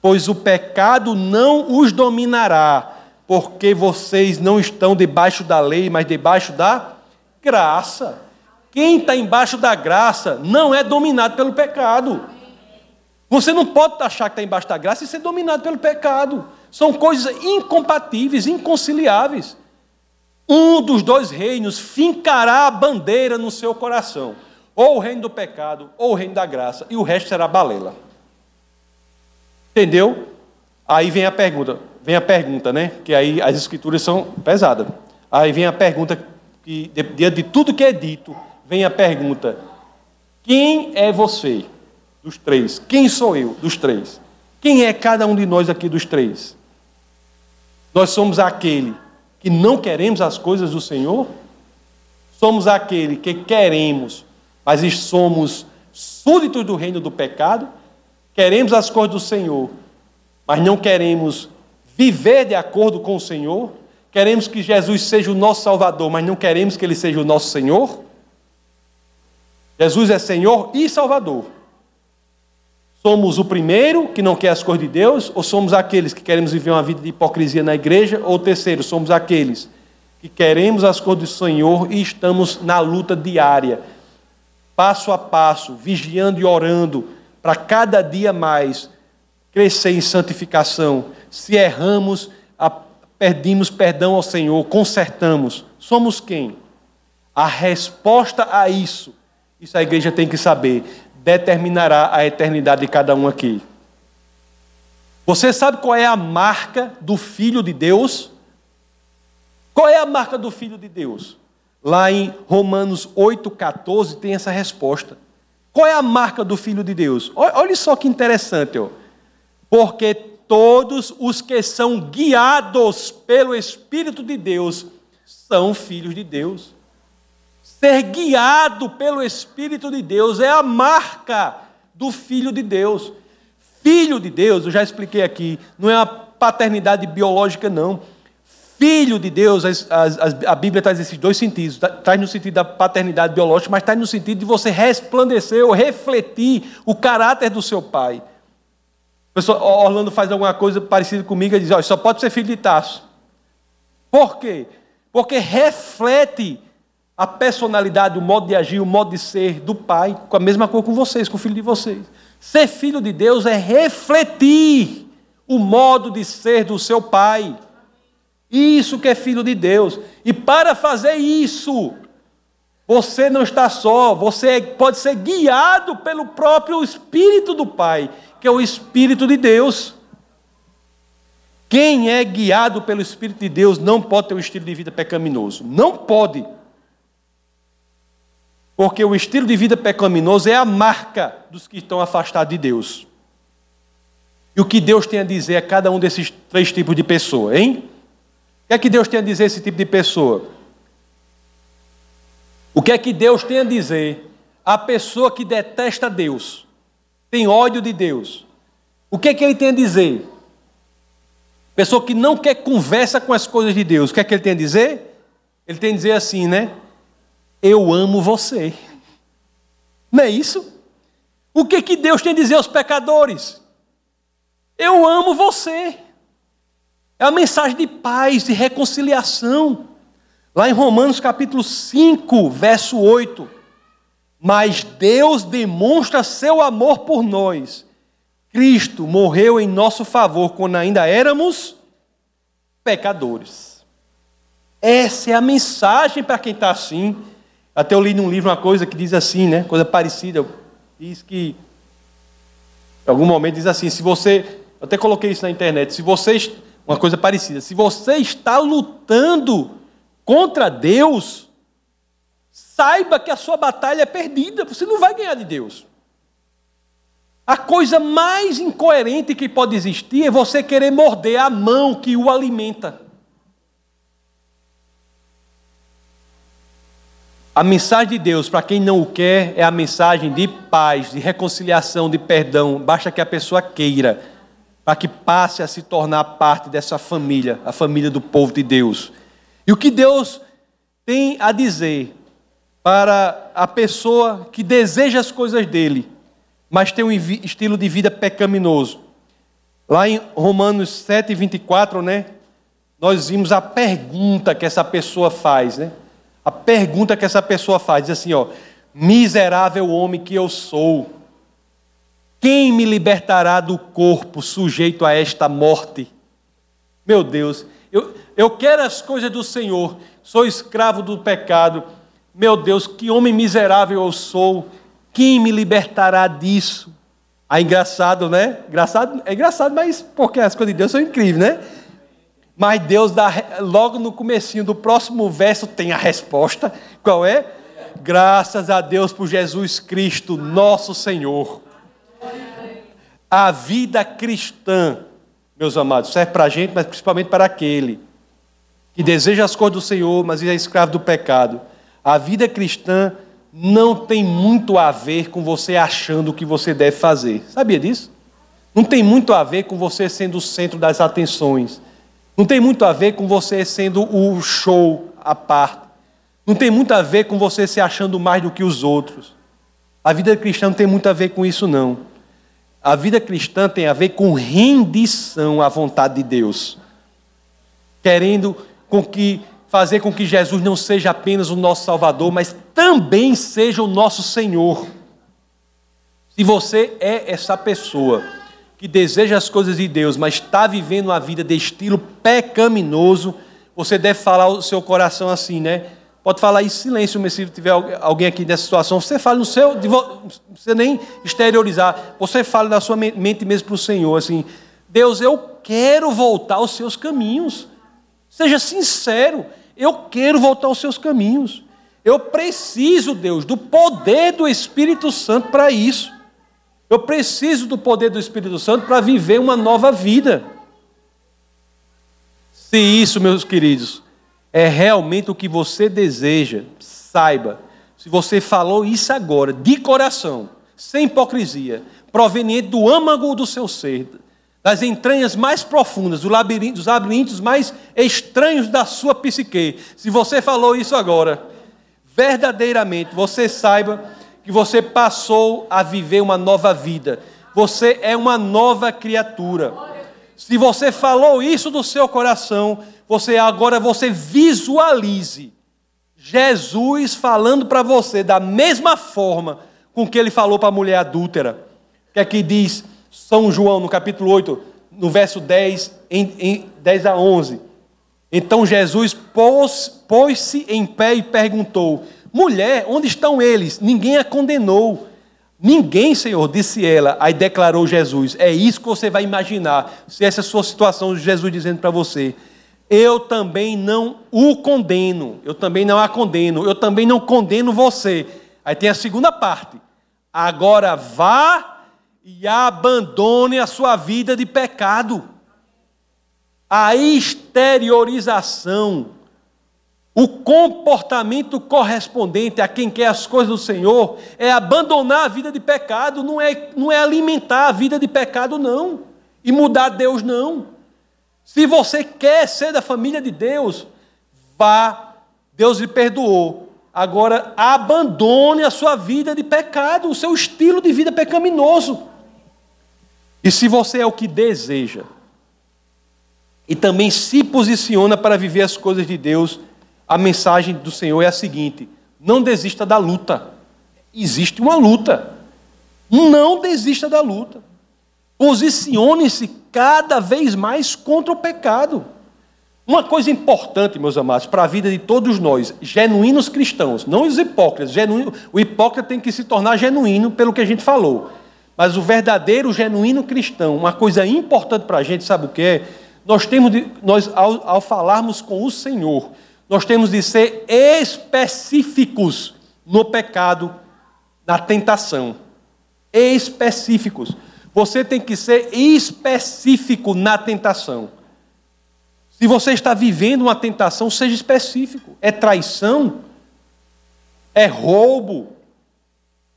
pois o pecado não os dominará, porque vocês não estão debaixo da lei, mas debaixo da graça. Quem está embaixo da graça não é dominado pelo pecado. Você não pode achar que está embaixo da graça e ser dominado pelo pecado. São coisas incompatíveis, inconciliáveis. Um dos dois reinos fincará a bandeira no seu coração ou o reino do pecado, ou o reino da graça, e o resto será balela. Entendeu? Aí vem a pergunta, vem a pergunta, né? Que aí as escrituras são pesadas. Aí vem a pergunta que diante de tudo que é dito, vem a pergunta: quem é você dos três? Quem sou eu dos três? Quem é cada um de nós aqui dos três? Nós somos aquele que não queremos as coisas do Senhor? Somos aquele que queremos mas somos súditos do reino do pecado, queremos as coisas do Senhor, mas não queremos viver de acordo com o Senhor, queremos que Jesus seja o nosso Salvador, mas não queremos que Ele seja o nosso Senhor. Jesus é Senhor e Salvador. Somos o primeiro que não quer as coisas de Deus, ou somos aqueles que queremos viver uma vida de hipocrisia na igreja, ou terceiro, somos aqueles que queremos as coisas do Senhor e estamos na luta diária passo a passo, vigiando e orando, para cada dia mais crescer em santificação. Se erramos, pedimos perdão ao Senhor, consertamos. Somos quem? A resposta a isso, isso a igreja tem que saber, determinará a eternidade de cada um aqui. Você sabe qual é a marca do Filho de Deus? Qual é a marca do Filho de Deus? Lá em Romanos 8,14 tem essa resposta. Qual é a marca do Filho de Deus? Olha só que interessante. Ó. Porque todos os que são guiados pelo Espírito de Deus são filhos de Deus. Ser guiado pelo Espírito de Deus é a marca do Filho de Deus. Filho de Deus, eu já expliquei aqui, não é uma paternidade biológica, não. Filho de Deus, as, as, a Bíblia traz esses dois sentidos. Tá, traz no sentido da paternidade biológica, mas traz no sentido de você resplandecer ou refletir o caráter do seu pai. O pessoal, Orlando faz alguma coisa parecida comigo e diz: olha, só pode ser filho de Tasso. Por quê? Porque reflete a personalidade, o modo de agir, o modo de ser do pai, com a mesma cor com vocês, com o filho de vocês. Ser filho de Deus é refletir o modo de ser do seu pai. Isso que é filho de Deus. E para fazer isso, você não está só, você pode ser guiado pelo próprio Espírito do Pai, que é o Espírito de Deus. Quem é guiado pelo Espírito de Deus não pode ter um estilo de vida pecaminoso. Não pode. Porque o estilo de vida pecaminoso é a marca dos que estão afastados de Deus. E o que Deus tem a dizer a cada um desses três tipos de pessoa, hein? O que é que Deus tem a dizer a esse tipo de pessoa? O que é que Deus tem a dizer à pessoa que detesta Deus, tem ódio de Deus? O que é que ele tem a dizer? Pessoa que não quer conversa com as coisas de Deus, o que é que ele tem a dizer? Ele tem a dizer assim, né? Eu amo você. Não é isso? O que que Deus tem a dizer aos pecadores? Eu amo você. É a mensagem de paz, de reconciliação. Lá em Romanos capítulo 5, verso 8. Mas Deus demonstra seu amor por nós. Cristo morreu em nosso favor quando ainda éramos pecadores. Essa é a mensagem para quem está assim. Até eu li num livro uma coisa que diz assim, né? Coisa parecida. Diz que, em algum momento, diz assim: se você. Eu até coloquei isso na internet. Se você. Uma coisa parecida. Se você está lutando contra Deus, saiba que a sua batalha é perdida. Você não vai ganhar de Deus. A coisa mais incoerente que pode existir é você querer morder a mão que o alimenta. A mensagem de Deus, para quem não o quer, é a mensagem de paz, de reconciliação, de perdão. Basta que a pessoa queira, para que passe a se tornar parte dessa família, a família do povo de Deus. E o que Deus tem a dizer para a pessoa que deseja as coisas dele, mas tem um estilo de vida pecaminoso. Lá em Romanos 7, 24, né? Nós vimos a pergunta que essa pessoa faz, né? A pergunta que essa pessoa faz, diz assim, ó, miserável homem que eu sou, quem me libertará do corpo sujeito a esta morte? Meu Deus, eu, eu quero as coisas do Senhor, sou escravo do pecado. Meu Deus, que homem miserável eu sou, quem me libertará disso? Ah, engraçado, né? Engraçado, é engraçado, mas porque as coisas de Deus são incríveis, né? Mas Deus dá, logo no comecinho do próximo verso tem a resposta. Qual é? Graças a Deus por Jesus Cristo, nosso Senhor. A vida cristã, meus amados, serve para a gente, mas principalmente para aquele que deseja as coisas do Senhor, mas é escravo do pecado. A vida cristã não tem muito a ver com você achando o que você deve fazer. Sabia disso? Não tem muito a ver com você sendo o centro das atenções. Não tem muito a ver com você sendo o show à parte. Não tem muito a ver com você se achando mais do que os outros. A vida cristã não tem muito a ver com isso, não. A vida cristã tem a ver com rendição à vontade de Deus. Querendo com que fazer com que Jesus não seja apenas o nosso Salvador, mas também seja o nosso Senhor. Se você é essa pessoa que deseja as coisas de Deus, mas está vivendo uma vida de estilo pecaminoso, você deve falar o seu coração assim, né? Pode falar em silêncio, mas se tiver alguém aqui nessa situação, você fala no seu, precisa nem exteriorizar, você fala na sua mente mesmo para o Senhor, assim, Deus, eu quero voltar aos seus caminhos. Seja sincero, eu quero voltar aos seus caminhos. Eu preciso, Deus, do poder do Espírito Santo para isso. Eu preciso do poder do Espírito Santo para viver uma nova vida. Se isso, meus queridos, é realmente o que você deseja, saiba, se você falou isso agora, de coração, sem hipocrisia, proveniente do âmago do seu ser, das entranhas mais profundas, do labirinto, dos labirintos mais estranhos da sua psique, se você falou isso agora, verdadeiramente você saiba que você passou a viver uma nova vida. Você é uma nova criatura. Se você falou isso do seu coração, você agora você visualize Jesus falando para você da mesma forma com que ele falou para a mulher adúltera. que é que diz São João no capítulo 8, no verso 10, em, em 10 a 11. Então Jesus pôs-se pôs em pé e perguntou: Mulher, onde estão eles? Ninguém a condenou. Ninguém, Senhor, disse ela. Aí declarou Jesus: É isso que você vai imaginar, se essa é a sua situação, Jesus dizendo para você: Eu também não o condeno, eu também não a condeno, eu também não condeno você. Aí tem a segunda parte: Agora vá e abandone a sua vida de pecado. A exteriorização o comportamento correspondente a quem quer as coisas do Senhor é abandonar a vida de pecado, não é, não é alimentar a vida de pecado, não. E mudar Deus, não. Se você quer ser da família de Deus, vá, Deus lhe perdoou. Agora, abandone a sua vida de pecado, o seu estilo de vida pecaminoso. E se você é o que deseja, e também se posiciona para viver as coisas de Deus, a mensagem do Senhor é a seguinte: não desista da luta. Existe uma luta. Não desista da luta. Posicione-se cada vez mais contra o pecado. Uma coisa importante, meus amados, para a vida de todos nós, genuínos cristãos, não os hipócritas. Genuíno, o hipócrita tem que se tornar genuíno pelo que a gente falou. Mas o verdadeiro, genuíno cristão, uma coisa importante para a gente, sabe o que é? Nós temos de, nós, ao, ao falarmos com o Senhor, nós temos de ser específicos no pecado, na tentação. Específicos. Você tem que ser específico na tentação. Se você está vivendo uma tentação, seja específico. É traição? É roubo?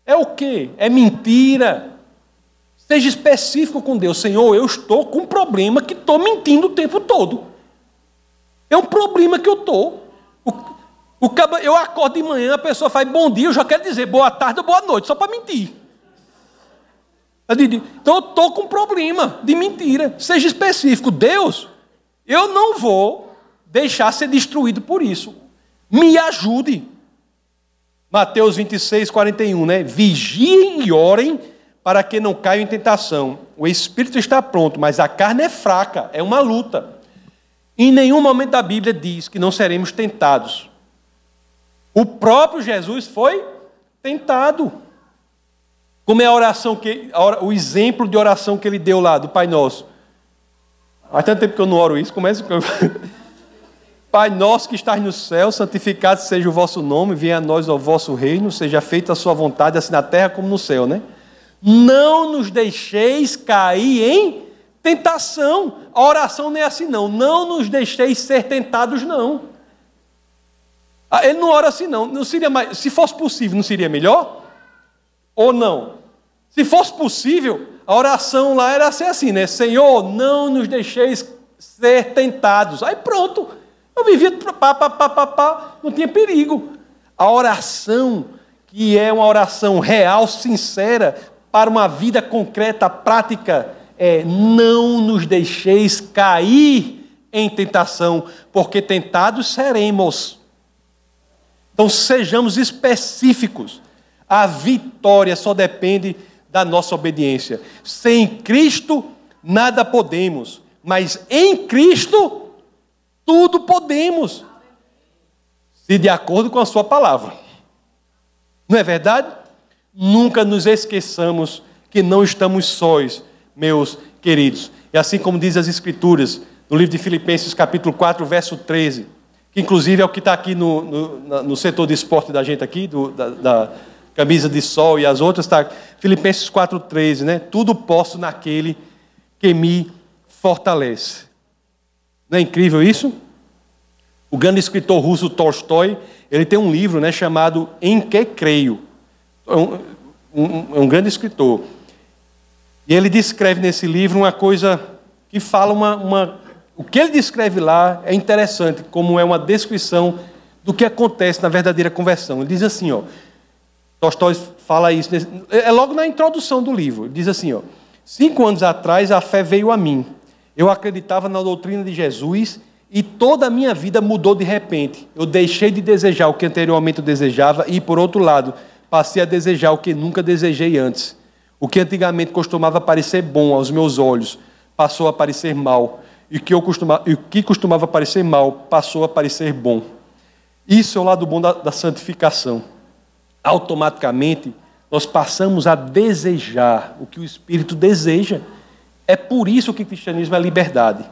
É o quê? É mentira? Seja específico com Deus. Senhor, eu estou com um problema que estou mentindo o tempo todo. É um problema que eu estou. Eu acordo de manhã, a pessoa faz bom dia, eu já quero dizer boa tarde ou boa noite, só para mentir. Então eu estou com um problema de mentira. Seja específico. Deus, eu não vou deixar ser destruído por isso. Me ajude. Mateus 26, 41, né? Vigiem e orem para que não caiam em tentação. O espírito está pronto, mas a carne é fraca, é uma luta. Em nenhum momento da Bíblia diz que não seremos tentados. O próprio Jesus foi tentado. Como é a oração que o exemplo de oração que ele deu lá do Pai Nosso. Há tanto tempo que eu não oro isso, começa com [laughs] Pai nosso que estás no céu, santificado seja o vosso nome, venha a nós o vosso reino, seja feita a sua vontade, assim na terra como no céu, né? Não nos deixeis cair em Tentação. A oração não é assim, não. Não nos deixeis ser tentados, não. Ah, ele não ora assim, não. não seria mais, se fosse possível, não seria melhor? Ou não? Se fosse possível, a oração lá era ser assim, né? Senhor, não nos deixeis ser tentados. Aí pronto. Eu vivia pá, pá, pá, pá, pá, não tinha perigo. A oração, que é uma oração real, sincera, para uma vida concreta, prática, é: não nos deixeis cair em tentação, porque tentados seremos. Então sejamos específicos. A vitória só depende da nossa obediência. Sem Cristo, nada podemos, mas em Cristo, tudo podemos. Se de acordo com a Sua palavra. Não é verdade? Nunca nos esqueçamos que não estamos sós meus queridos. E assim como diz as Escrituras, no livro de Filipenses, capítulo 4, verso 13, que inclusive é o que está aqui no, no, no, setor de esporte da gente aqui, do, da, da, camisa de sol e as outras, está Filipenses 4, 13, né? Tudo posso naquele que me fortalece. Não é incrível isso? O grande escritor russo Tolstói, ele tem um livro né, chamado Em Que Creio. É um, um, é um grande escritor. E ele descreve nesse livro uma coisa que fala uma, uma. O que ele descreve lá é interessante, como é uma descrição do que acontece na verdadeira conversão. Ele diz assim, ó. Tolstói fala isso, é logo na introdução do livro. Ele diz assim, ó. Cinco anos atrás a fé veio a mim. Eu acreditava na doutrina de Jesus e toda a minha vida mudou de repente. Eu deixei de desejar o que anteriormente eu desejava e, por outro lado, passei a desejar o que nunca desejei antes. O que antigamente costumava parecer bom aos meus olhos passou a parecer mal. E o que, eu costumava, e o que costumava parecer mal passou a parecer bom. Isso é o lado bom da, da santificação. Automaticamente, nós passamos a desejar o que o Espírito deseja. É por isso que o cristianismo é liberdade.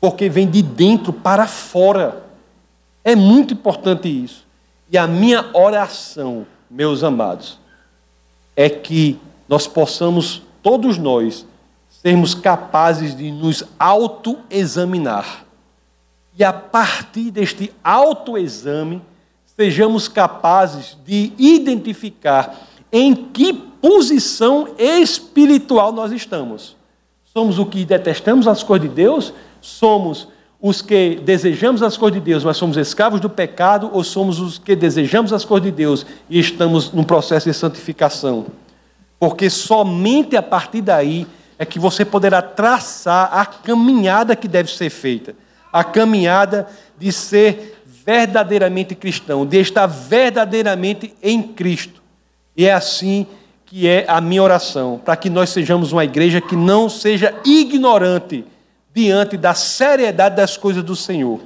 Porque vem de dentro para fora. É muito importante isso. E a minha oração, meus amados, é que nós possamos, todos nós, sermos capazes de nos autoexaminar. E a partir deste autoexame, sejamos capazes de identificar em que posição espiritual nós estamos. Somos o que detestamos as coisas de Deus? Somos os que desejamos as coisas de Deus, mas somos escravos do pecado? Ou somos os que desejamos as coisas de Deus e estamos num processo de santificação? Porque somente a partir daí é que você poderá traçar a caminhada que deve ser feita a caminhada de ser verdadeiramente cristão, de estar verdadeiramente em Cristo. E é assim que é a minha oração, para que nós sejamos uma igreja que não seja ignorante diante da seriedade das coisas do Senhor.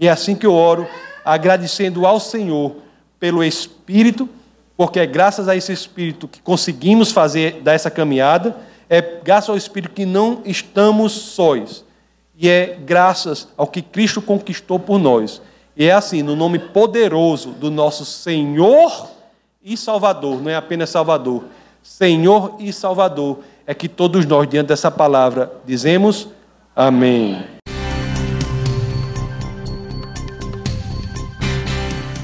E é assim que eu oro, agradecendo ao Senhor pelo Espírito, porque é graças a esse Espírito que conseguimos fazer dessa caminhada é graças ao Espírito que não estamos sóis. E é graças ao que Cristo conquistou por nós. E é assim, no nome poderoso do nosso Senhor e Salvador, não é apenas Salvador, Senhor e Salvador, é que todos nós, diante dessa palavra, dizemos Amém.